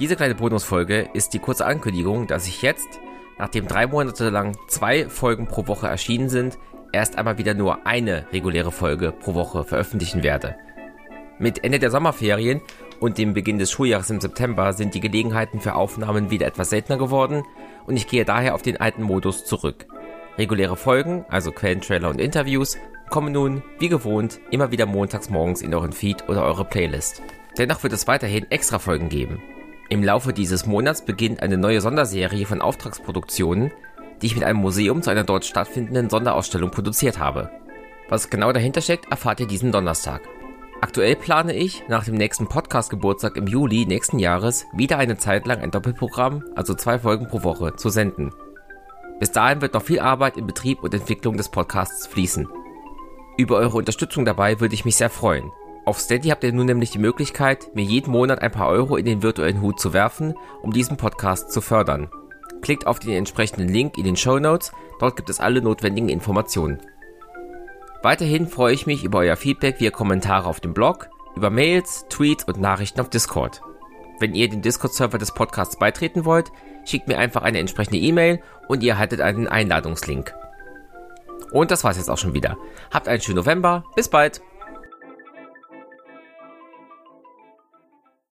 Diese kleine Bonusfolge ist die kurze Ankündigung, dass ich jetzt, nachdem drei Monate lang zwei Folgen pro Woche erschienen sind, erst einmal wieder nur eine reguläre Folge pro Woche veröffentlichen werde. Mit Ende der Sommerferien und dem Beginn des Schuljahres im September sind die Gelegenheiten für Aufnahmen wieder etwas seltener geworden und ich gehe daher auf den alten Modus zurück. Reguläre Folgen, also Quellentrailer und Interviews, kommen nun, wie gewohnt, immer wieder montags morgens in euren Feed oder eure Playlist. Dennoch wird es weiterhin extra Folgen geben. Im Laufe dieses Monats beginnt eine neue Sonderserie von Auftragsproduktionen, die ich mit einem Museum zu einer dort stattfindenden Sonderausstellung produziert habe. Was genau dahinter steckt, erfahrt ihr diesen Donnerstag. Aktuell plane ich, nach dem nächsten Podcast-Geburtstag im Juli nächsten Jahres wieder eine Zeit lang ein Doppelprogramm, also zwei Folgen pro Woche, zu senden. Bis dahin wird noch viel Arbeit in Betrieb und Entwicklung des Podcasts fließen. Über eure Unterstützung dabei würde ich mich sehr freuen. Auf Steady habt ihr nun nämlich die Möglichkeit, mir jeden Monat ein paar Euro in den virtuellen Hut zu werfen, um diesen Podcast zu fördern. Klickt auf den entsprechenden Link in den Show Notes, dort gibt es alle notwendigen Informationen. Weiterhin freue ich mich über euer Feedback via Kommentare auf dem Blog, über Mails, Tweets und Nachrichten auf Discord. Wenn ihr den Discord-Server des Podcasts beitreten wollt, schickt mir einfach eine entsprechende E-Mail und ihr erhaltet einen Einladungslink. Und das war's jetzt auch schon wieder. Habt einen schönen November, bis bald!